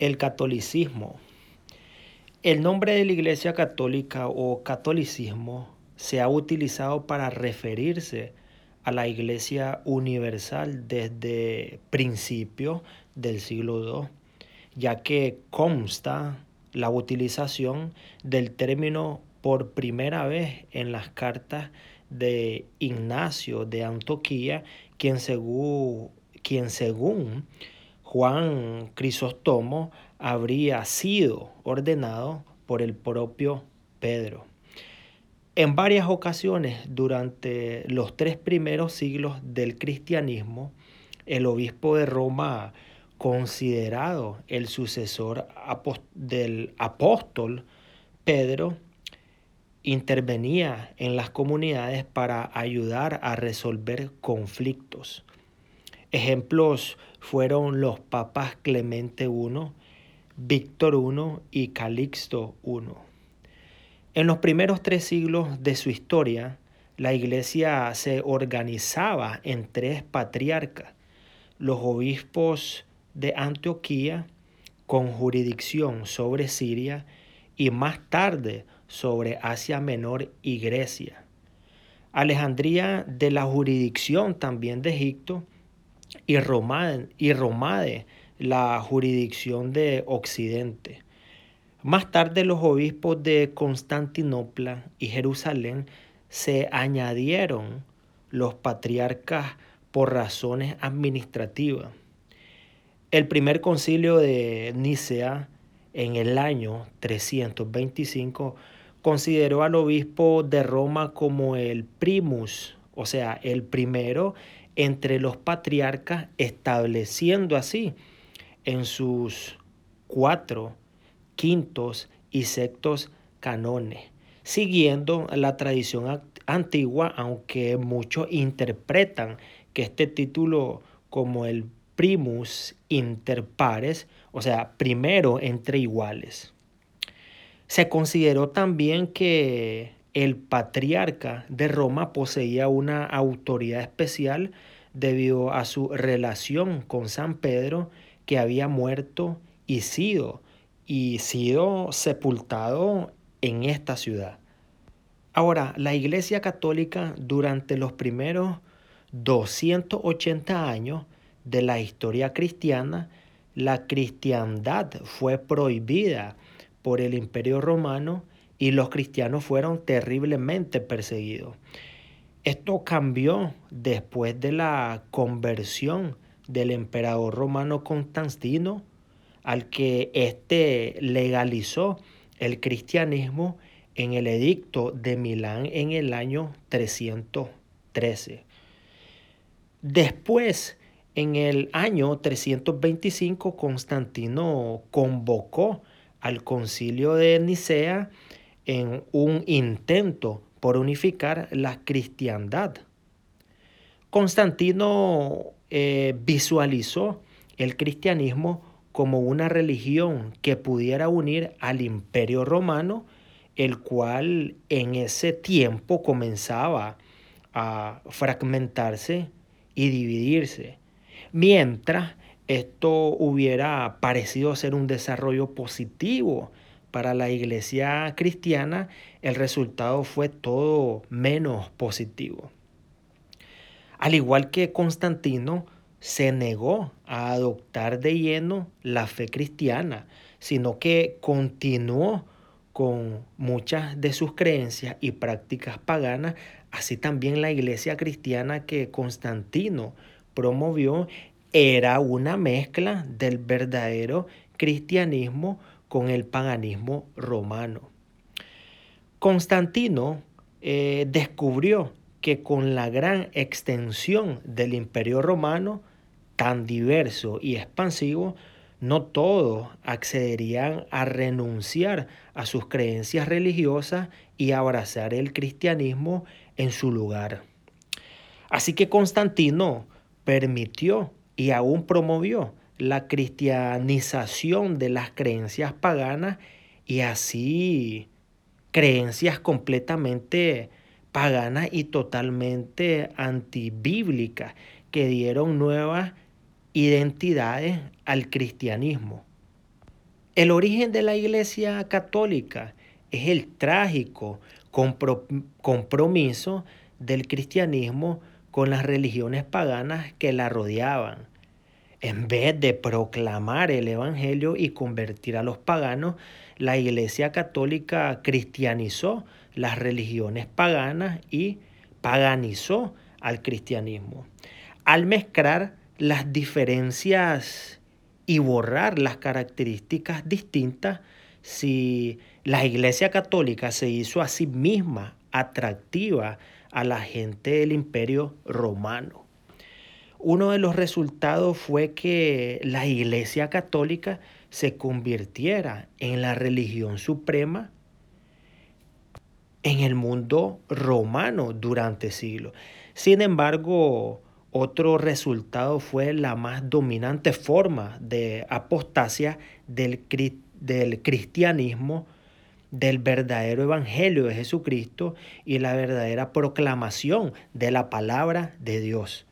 El catolicismo. El nombre de la Iglesia Católica o catolicismo se ha utilizado para referirse a la Iglesia Universal desde principios del siglo II, ya que consta la utilización del término por primera vez en las cartas de Ignacio de Antoquía, quien según, quien según Juan Crisóstomo habría sido ordenado por el propio Pedro. En varias ocasiones durante los tres primeros siglos del cristianismo, el obispo de Roma, considerado el sucesor del apóstol Pedro, intervenía en las comunidades para ayudar a resolver conflictos. Ejemplos fueron los papas Clemente I, Víctor I y Calixto I. En los primeros tres siglos de su historia, la iglesia se organizaba en tres patriarcas, los obispos de Antioquía con jurisdicción sobre Siria y más tarde sobre Asia Menor y Grecia. Alejandría de la jurisdicción también de Egipto y Romade, la jurisdicción de Occidente. Más tarde los obispos de Constantinopla y Jerusalén se añadieron los patriarcas por razones administrativas. El primer concilio de Nicea en el año 325 consideró al obispo de Roma como el primus, o sea, el primero entre los patriarcas, estableciendo así en sus cuatro, quintos y sextos canones, siguiendo la tradición antigua, aunque muchos interpretan que este título como el primus inter pares, o sea, primero entre iguales. Se consideró también que el patriarca de Roma poseía una autoridad especial debido a su relación con San Pedro que había muerto y sido y sido sepultado en esta ciudad. Ahora, la Iglesia Católica durante los primeros 280 años de la historia cristiana, la cristiandad fue prohibida por el Imperio Romano y los cristianos fueron terriblemente perseguidos. Esto cambió después de la conversión del emperador romano Constantino, al que éste legalizó el cristianismo en el edicto de Milán en el año 313. Después, en el año 325, Constantino convocó al concilio de Nicea en un intento por unificar la cristiandad. Constantino eh, visualizó el cristianismo como una religión que pudiera unir al imperio romano, el cual en ese tiempo comenzaba a fragmentarse y dividirse, mientras esto hubiera parecido ser un desarrollo positivo para la iglesia cristiana, el resultado fue todo menos positivo. Al igual que Constantino, se negó a adoptar de lleno la fe cristiana, sino que continuó con muchas de sus creencias y prácticas paganas, así también la iglesia cristiana que Constantino promovió era una mezcla del verdadero cristianismo con el paganismo romano. Constantino eh, descubrió que con la gran extensión del imperio romano, tan diverso y expansivo, no todos accederían a renunciar a sus creencias religiosas y abrazar el cristianismo en su lugar. Así que Constantino permitió y aún promovió la cristianización de las creencias paganas y así creencias completamente paganas y totalmente antibíblicas que dieron nuevas identidades al cristianismo. El origen de la Iglesia Católica es el trágico compromiso del cristianismo con las religiones paganas que la rodeaban. En vez de proclamar el Evangelio y convertir a los paganos, la Iglesia Católica cristianizó las religiones paganas y paganizó al cristianismo. Al mezclar las diferencias y borrar las características distintas, si la Iglesia Católica se hizo a sí misma atractiva a la gente del imperio romano. Uno de los resultados fue que la Iglesia Católica se convirtiera en la religión suprema en el mundo romano durante siglos. Sin embargo, otro resultado fue la más dominante forma de apostasia del, del cristianismo, del verdadero evangelio de Jesucristo y la verdadera proclamación de la palabra de Dios.